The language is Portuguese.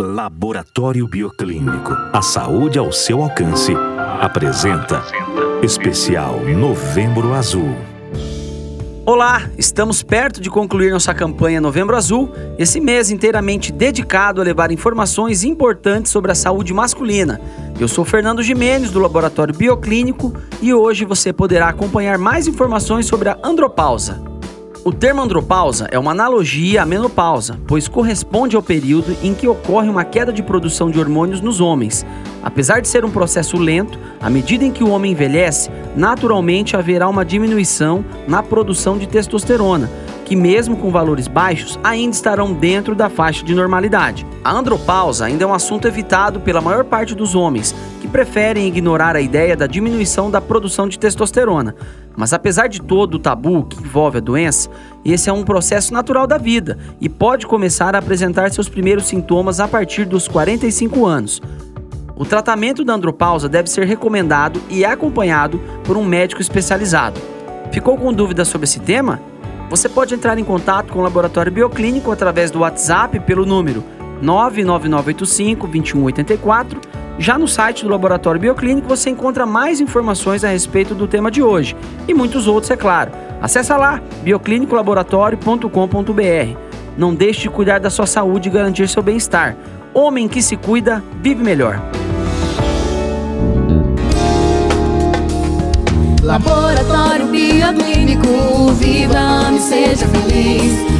Laboratório Bioclínico. A saúde ao seu alcance. Apresenta Especial Novembro Azul. Olá, estamos perto de concluir nossa campanha Novembro Azul, esse mês inteiramente dedicado a levar informações importantes sobre a saúde masculina. Eu sou Fernando Jimenez, do Laboratório Bioclínico, e hoje você poderá acompanhar mais informações sobre a andropausa. O termo andropausa é uma analogia à menopausa, pois corresponde ao período em que ocorre uma queda de produção de hormônios nos homens. Apesar de ser um processo lento, à medida em que o homem envelhece, naturalmente haverá uma diminuição na produção de testosterona, que, mesmo com valores baixos, ainda estarão dentro da faixa de normalidade. A andropausa ainda é um assunto evitado pela maior parte dos homens, preferem ignorar a ideia da diminuição da produção de testosterona. Mas apesar de todo o tabu que envolve a doença, esse é um processo natural da vida e pode começar a apresentar seus primeiros sintomas a partir dos 45 anos. O tratamento da andropausa deve ser recomendado e acompanhado por um médico especializado. Ficou com dúvidas sobre esse tema? Você pode entrar em contato com o Laboratório Bioclínico através do WhatsApp pelo número 99985 2184 já no site do Laboratório Bioclínico você encontra mais informações a respeito do tema de hoje e muitos outros, é claro. Acesse lá bioclinicolaboratório.com.br. Não deixe de cuidar da sua saúde e garantir seu bem-estar. Homem que se cuida, vive melhor. Laboratório Bioclínico, viva e seja feliz.